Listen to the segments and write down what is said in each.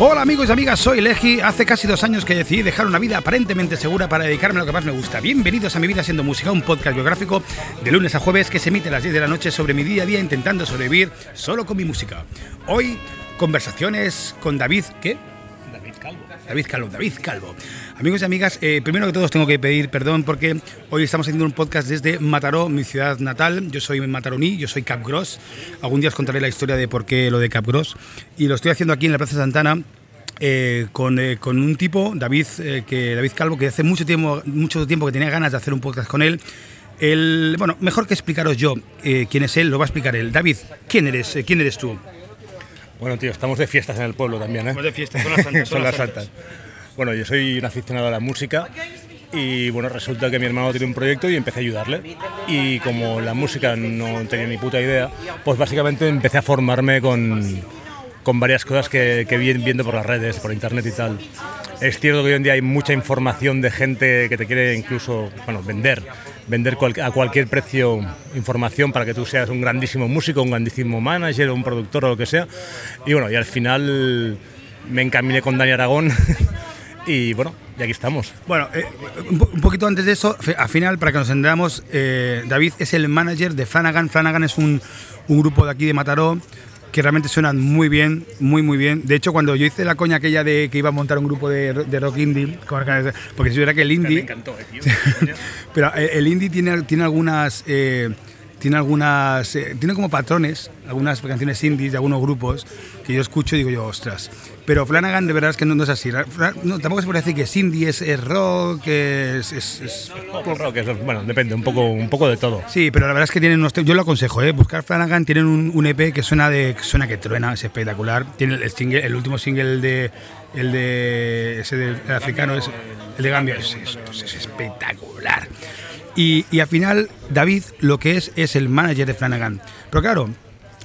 Hola amigos y amigas, soy Legi. Hace casi dos años que decidí dejar una vida aparentemente segura para dedicarme a lo que más me gusta. Bienvenidos a Mi Vida Siendo Música, un podcast biográfico de lunes a jueves que se emite a las 10 de la noche sobre mi día a día intentando sobrevivir solo con mi música. Hoy, conversaciones con David, ¿qué? David Calvo. David Calvo. Amigos y amigas, eh, primero que todo tengo que pedir perdón porque hoy estamos haciendo un podcast desde Mataró, mi ciudad natal. Yo soy mataroní, yo soy Capgros. Algún día os contaré la historia de por qué lo de Capgros. Y lo estoy haciendo aquí en la Plaza Santana eh, con, eh, con, un tipo, David, que, David Calvo, que hace mucho tiempo, mucho tiempo que tenía ganas de hacer un podcast con él. El, bueno, mejor que explicaros yo quién es él, lo va a explicar él. David, ¿quién eres? ¿Quién eres tú? Bueno, tío, estamos de fiestas en el pueblo también, ¿eh? Estamos de fiestas, son las santas. son las santas. Bueno, yo soy un aficionado a la música y bueno, resulta que mi hermano tiene un proyecto y empecé a ayudarle. Y como la música no tenía ni puta idea, pues básicamente empecé a formarme con, con varias cosas que, que vi viendo por las redes, por internet y tal. Es cierto que hoy en día hay mucha información de gente que te quiere incluso bueno, vender, vender a cualquier precio información para que tú seas un grandísimo músico, un grandísimo manager, un productor o lo que sea. Y bueno, y al final me encaminé con Dani Aragón y bueno, y aquí estamos. Bueno, eh, un poquito antes de eso, al final, para que nos entendamos, eh, David es el manager de Flanagan. Flanagan es un, un grupo de aquí de Mataró que realmente suenan muy bien, muy, muy bien. De hecho, cuando yo hice la coña aquella de que iba a montar un grupo de, de rock indie, porque si hubiera que el indie... Me encantó, eh, tío. pero eh, el indie tiene, tiene algunas... Eh, tiene algunas. Eh, tiene como patrones, algunas canciones indies de algunos grupos que yo escucho y digo yo, ostras. Pero Flanagan de verdad es que no, es así. No, tampoco se puede decir que es indie, es, rock, es. es, es rock, es, bueno, depende, un poco, un poco de todo. Sí, pero la verdad es que tienen unos. Yo lo aconsejo, ¿eh? Buscar Flanagan, tienen un, un EP que suena, de, suena que truena, es espectacular. Tiene el, single, el último single de. El de. Ese del africano, es, el de Gambia, es, es espectacular. Y, y, al final, David lo que es es el manager de Flanagan. Pero claro,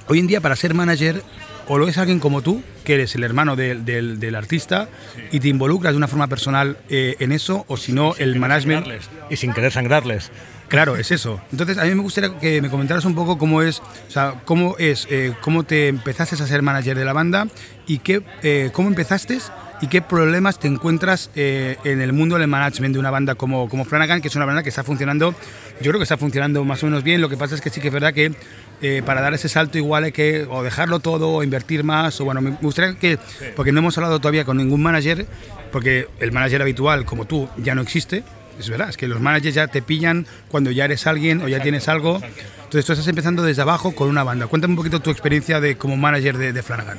hoy en día para ser manager o lo es alguien como tú, que eres el hermano de, de, del artista y te involucras de una forma personal eh, en eso, o si no, el management. Y sin querer sangrarles. Claro, es eso. Entonces, a mí me gustaría que me comentaras un poco cómo es, o sea, cómo es, eh, cómo te empezaste a ser manager de la banda y qué, eh, cómo empezaste y qué problemas te encuentras eh, en el mundo del management de una banda como, como Flanagan, que es una banda que está funcionando, yo creo que está funcionando más o menos bien, lo que pasa es que sí que es verdad que eh, para dar ese salto igual hay que o dejarlo todo o invertir más, o bueno, me gustaría que, porque no hemos hablado todavía con ningún manager, porque el manager habitual como tú ya no existe, es verdad, es que los managers ya te pillan cuando ya eres alguien o ya tienes algo. Entonces tú estás empezando desde abajo con una banda. Cuéntame un poquito tu experiencia de, como manager de, de Flanagan.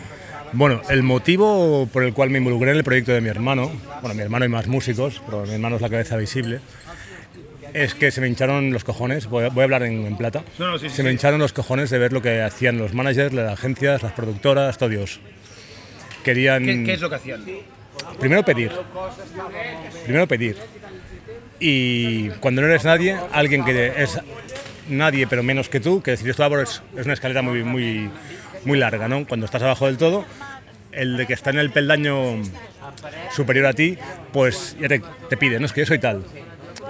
Bueno, el motivo por el cual me involucré en el proyecto de mi hermano, bueno, mi hermano y más músicos, pero mi hermano es la cabeza visible, es que se me hincharon los cojones, voy a, voy a hablar en, en plata, no, no, sí, se sí, me sí. hincharon los cojones de ver lo que hacían los managers, las agencias, las productoras, todo Dios. Querían... ¿Qué, ¿Qué, es lo que hacían? Primero pedir. Primero pedir. Y cuando no eres nadie, alguien que es nadie pero menos que tú, que decir esto es, es una escalera muy, muy, muy larga, ¿no? Cuando estás abajo del todo, el de que está en el peldaño superior a ti, pues ya te, pide, no es que yo soy tal.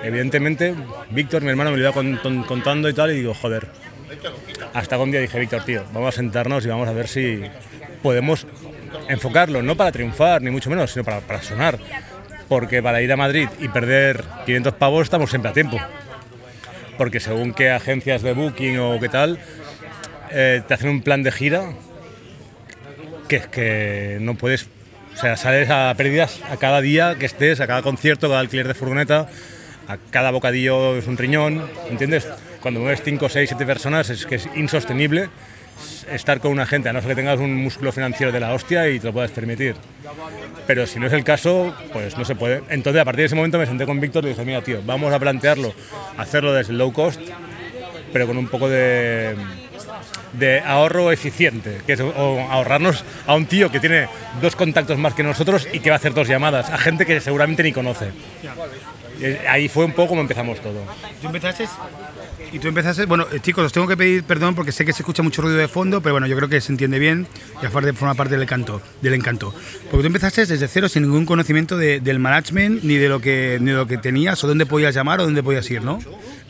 Evidentemente, Víctor, mi hermano, me lo iba con, con, contando y tal, y digo, joder. Hasta un día dije, Víctor, tío, vamos a sentarnos y vamos a ver si podemos enfocarlo, no para triunfar, ni mucho menos, sino para, para sonar. Porque para ir a Madrid y perder 500 pavos estamos siempre a tiempo. Porque según qué agencias de booking o qué tal, eh, te hacen un plan de gira que es que no puedes, o sea, sales a pérdidas a cada día que estés, a cada concierto, a cada alquiler de furgoneta, a cada bocadillo es un riñón, ¿entiendes? Cuando mueves 5, 6, 7 personas es que es insostenible estar con una gente, a no ser que tengas un músculo financiero de la hostia y te lo puedas permitir. Pero si no es el caso, pues no se puede. Entonces, a partir de ese momento me senté con Víctor y dije, mira, tío, vamos a plantearlo, hacerlo desde low cost, pero con un poco de, de ahorro eficiente, que es ahorrarnos a un tío que tiene dos contactos más que nosotros y que va a hacer dos llamadas, a gente que seguramente ni conoce. Y ahí fue un poco como empezamos todo. ¿Tú empezaste? Y tú empezaste, bueno, eh, chicos, os tengo que pedir perdón porque sé que se escucha mucho ruido de fondo, pero bueno, yo creo que se entiende bien y aparte forma parte del encanto, del encanto. Porque tú empezaste desde cero sin ningún conocimiento de, del management, ni de lo que ni de lo que tenías, o dónde podías llamar o dónde podías ir, ¿no?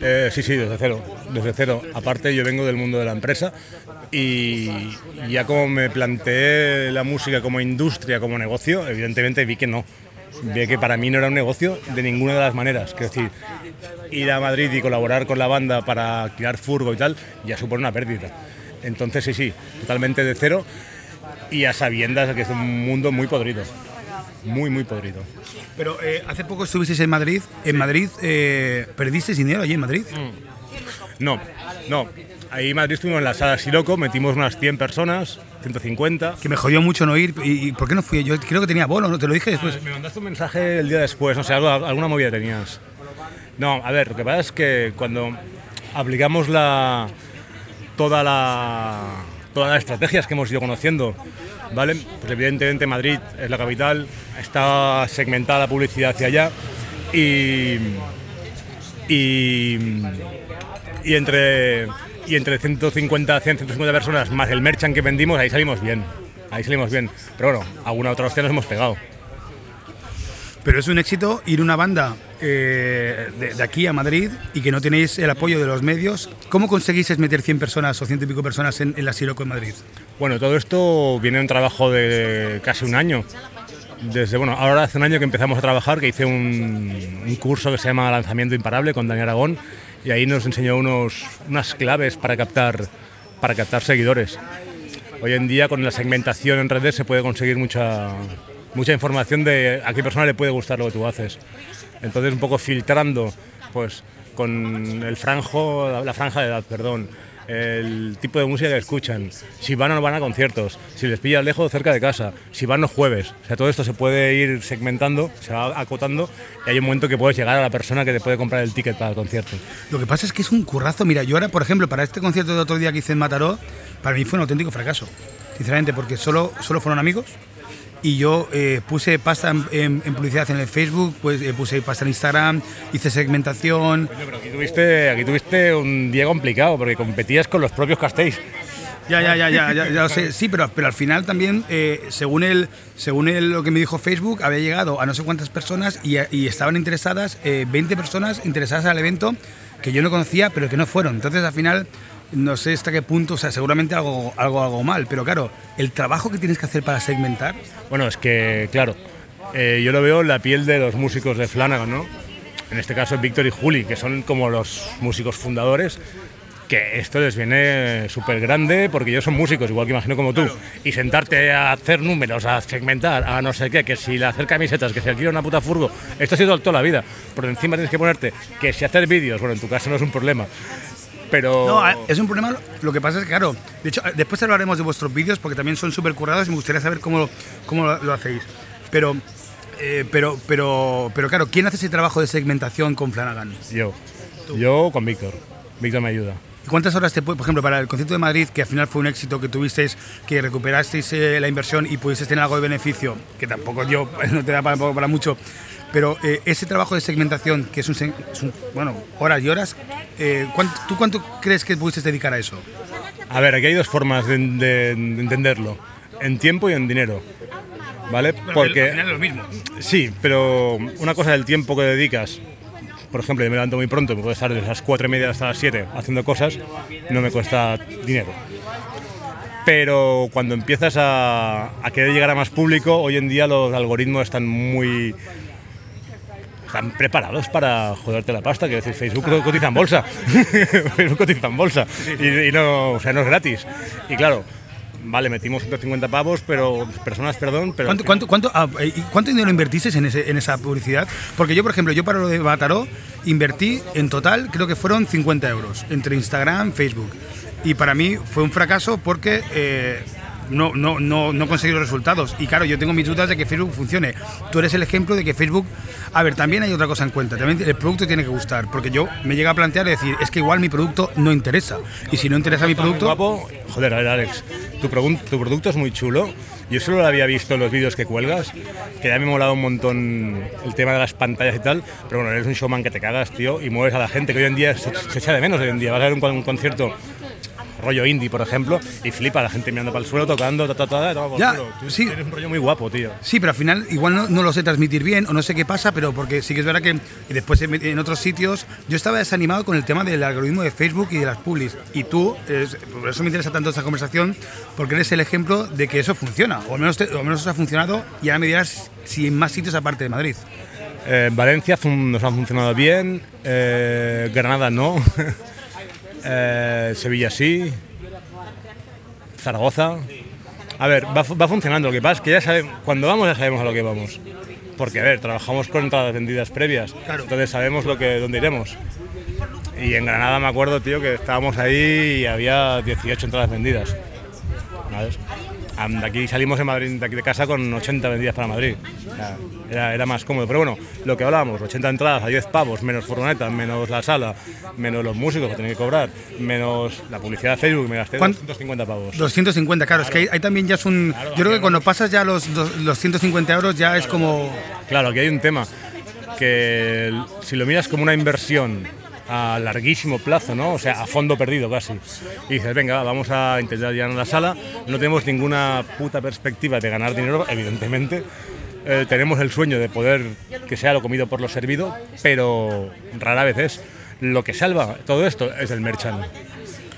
Eh, sí, sí, desde cero, desde cero. Aparte, yo vengo del mundo de la empresa. Y ya como me planteé la música como industria, como negocio, evidentemente vi que no. Vi que para mí no era un negocio de ninguna de las maneras. Es decir, ir a Madrid y colaborar con la banda para alquilar furgo y tal, ya supone una pérdida. Entonces sí, sí, totalmente de cero y a sabiendas que es un mundo muy podrido. Muy, muy podrido. Pero eh, hace poco estuvisteis en Madrid. ¿En Madrid eh, perdisteis dinero allí en Madrid? No, no. Ahí en Madrid estuvimos en la sala Siloco, metimos unas 100 personas, 150. Que me jodió mucho no ir. ¿Y, y por qué no fui? Yo creo que tenía bono, ¿no? Te lo dije después. Me mandaste un mensaje el día después, no sé, algo- alguna movida tenías. No, a ver, lo que pasa es que cuando aplicamos la, toda la, todas las estrategias que hemos ido conociendo, ¿vale? Pues evidentemente Madrid es la capital, está segmentada la publicidad hacia allá y, y, y entre, y entre 150, 100, 150 personas más el merchant que vendimos, ahí salimos bien. Ahí salimos bien. Pero bueno, alguna otra hostia nos hemos pegado. Pero es un éxito ir una banda eh, de, de aquí a Madrid y que no tenéis el apoyo de los medios. ¿Cómo conseguís meter 100 personas o 100 y pico personas en, en la Siroco en Madrid? Bueno, todo esto viene de un trabajo de casi un año. Desde, bueno, ahora hace un año que empezamos a trabajar, que hice un, curso que se llama Lanzamiento Imparable con Dani Aragón y ahí nos enseñó unos, unas claves para captar, para captar seguidores. Hoy en día con la segmentación en redes se puede conseguir mucha, mucha información de a qué persona le puede gustar lo que tú haces. Entonces un poco filtrando pues con el franjo, la franja de edad, perdón, el tipo de música que escuchan, si van o no van a conciertos, si les pillas lejos cerca de casa, si van los jueves. O sea, todo esto se puede ir segmentando, se va acotando y hay un momento que puedes llegar a la persona que te puede comprar el ticket para el concierto. Lo que pasa es que es un currazo. Mira, yo ahora, por ejemplo, para este concierto de otro día que hice en Mataró, para mí fue un auténtico fracaso. Sinceramente, porque solo, solo fueron amigos. Y yo eh, puse pasta en, en- en publicidad en el Facebook, pues eh, puse pasta en Instagram, hice segmentación. Coño, pero aquí tuviste, aquí tuviste un día complicado porque competías con los propios Castells. Ya, ya, ya, ya, ya, ya lo sé. Sí, pero, pero al final también, eh, según él, según él, lo que me dijo Facebook, había llegado a no sé cuántas personas y, y estaban interesadas, eh, 20 personas interesadas al evento que yo no conocía, pero que no fueron. Entonces, al final, no sé hasta qué punto, o sea, seguramente algo, algo hago mal, pero claro, el trabajo que tienes que hacer para segmentar, Bueno, es que, claro, eh, yo lo veo en la piel de los músicos de Flanagan, ¿no? En este caso, Víctor y Juli, que son como los músicos fundadores, que esto les viene súper grande porque ellos son músicos, igual que imagino como tú. Y sentarte a hacer números, a segmentar, a no sé qué, que si le hacer camisetas, que si alquila una puta furgo, esto ha sido toda la vida. Por encima tienes que ponerte que si hacer vídeos, bueno, en tu caso no es un problema. Pero. No, a- es un problema. Lo que pasa es que, claro, de hecho, después hablaremos de vuestros vídeos porque también son súper currados y me gustaría saber cómo, cómo lo, lo hacéis. Pero, eh, pero, pero, pero, claro, ¿quién hace ese trabajo de segmentación con Flanagan? Yo. Yo con Víctor. Víctor me ayuda. ¿Y ¿Cuántas horas te puede, por ejemplo, para el concierto de Madrid, que al final fue un éxito que tuvisteis, que recuperasteis eh, la inversión y pudisteis tener algo de beneficio, que tampoco yo, no te da para, para mucho, pero eh, ese trabajo de segmentación, que es un, se- es un- bueno, horas y horas, eh, ¿cuánto- ¿tú cuánto crees que pudiste dedicar a eso? A ver, aquí hay dos formas de, de- de entenderlo. En tiempo y en dinero. ¿Vale? Porque... al final es lo mismo. Sí, pero una cosa del tiempo que dedicas, por ejemplo, yo me levanto muy pronto, me puedo estar desde las 4 y media hasta las 7 haciendo cosas, no me cuesta dinero. Pero cuando empiezas a, a querer llegar a más público, hoy en día los algoritmos están muy... Están preparados para joderte la pasta, que decir, Facebook cotiza en bolsa. Facebook cotiza en bolsa. Y, y no, o sea, no es gratis. Y claro, vale, metimos 150 pavos, pero personas, perdón, pero... ¿Cuánto, cuánto, cuánto, ah, eh, ¿y cuánto dinero invertisteis en, ese, en esa publicidad? Porque yo, por ejemplo, yo para lo de Bataró invertí en total, creo que fueron 50 euros entre Instagram, Facebook. Y para mí fue un fracaso porque eh, no, no, no, no conseguí los resultados. Y claro, yo tengo mis dudas de que Facebook funcione. Tú eres el ejemplo de que Facebook... A ver, también hay otra cosa en cuenta. También el producto tiene que gustar. Porque yo me llega a plantear y decir, es que igual mi producto no interesa. Y si no interesa mi producto... guapo. Joder, a ver, Alex, tu, tu producto es muy chulo. Yo solo lo había visto en los vídeos que cuelgas, que ya me molaba un montón el tema de las pantallas y tal, pero bueno, eres un showman que te cagas, tío, y mueves a la gente, que hoy en día se, se echa de menos hoy en día. Vas a ver un, un concierto rollo indie, por ejemplo, y flipa la gente mirando para el suelo, tocando, ta, ta, ta, ta, Ya. Tú sí. Tienes un rollo muy guapo, tío. Sí, pero al final igual no, no lo sé transmitir bien o no sé qué pasa, pero porque sí que es verdad que y después en, en otros sitios yo estaba desanimado con el tema del algoritmo de Facebook y de las publis. Y tú, es- por eso me interesa tanto esta conversación, porque eres el ejemplo de que eso funciona, o al menos, te- o al menos os ha funcionado y ahora me dirás si en más sitios aparte de Madrid. Eh, en Valencia nos ha funcionado bien, eh, Granada no, Eh, Sevilla sí, Zaragoza. A ver, va, fu- va funcionando. Lo que pasa es que ya sabemos, cuando vamos ya sabemos a lo que vamos. Porque, a ver, trabajamos con entradas vendidas previas. Entonces sabemos lo que, dónde iremos. Y en Granada me acuerdo, tío, que estábamos ahí y había 18 entradas vendidas. ¿Sabes? De aquí salimos en Madrid, de aquí de casa con 80 vendidas para Madrid. Era, era más cómodo. Pero bueno, lo que hablábamos, 80 entradas a 10 pavos, menos furgoneta, menos la sala, menos los músicos que tienen que cobrar, menos la publicidad de Facebook, me gasté ¿Cuán- 250 pavos. 250, claro, es que ahí, ahí también ya es un... Claro, yo creo que claro. cuando pasas ya los, dos- los 150 euros ya es como... Claro, aquí hay un tema que si lo miras como una inversión a larguísimo plazo, ¿no? O sea, a fondo perdido casi. Y dices, venga, va, vamos a intentar llegar a la sala. No tenemos ninguna puta perspectiva de ganar dinero, evidentemente. Eh, tenemos el sueño de poder que sea lo comido por lo servido, pero rara vez es. Lo que salva todo esto es el merchant.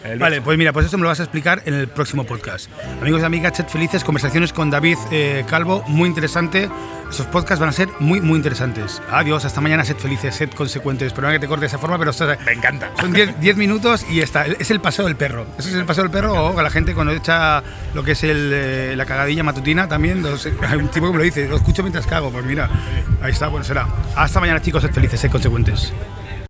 El Vale, pues mira, pues eso me lo vas a explicar en el próximo podcast. Amigos y amigas, Chet Felices, conversaciones con David eh, Calvo, muy interesante. Esos podcasts van a ser muy, muy interesantes. Adiós, hasta mañana, Sed Felices, Sed Consecuentes. Perdona que te corte de esa forma, pero Me encanta. son 10 10 minutos y está. Es el paseo del perro. Ese es el paseo del perro o la gente cuando echa lo que es el, eh, la cagadilla matutina también. los- hay un tipo que me lo dice, lo escucho mientras cago. Pues mira, ahí está, bueno, será. Hasta mañana, chicos, Sed Felices, Sed Consecuentes.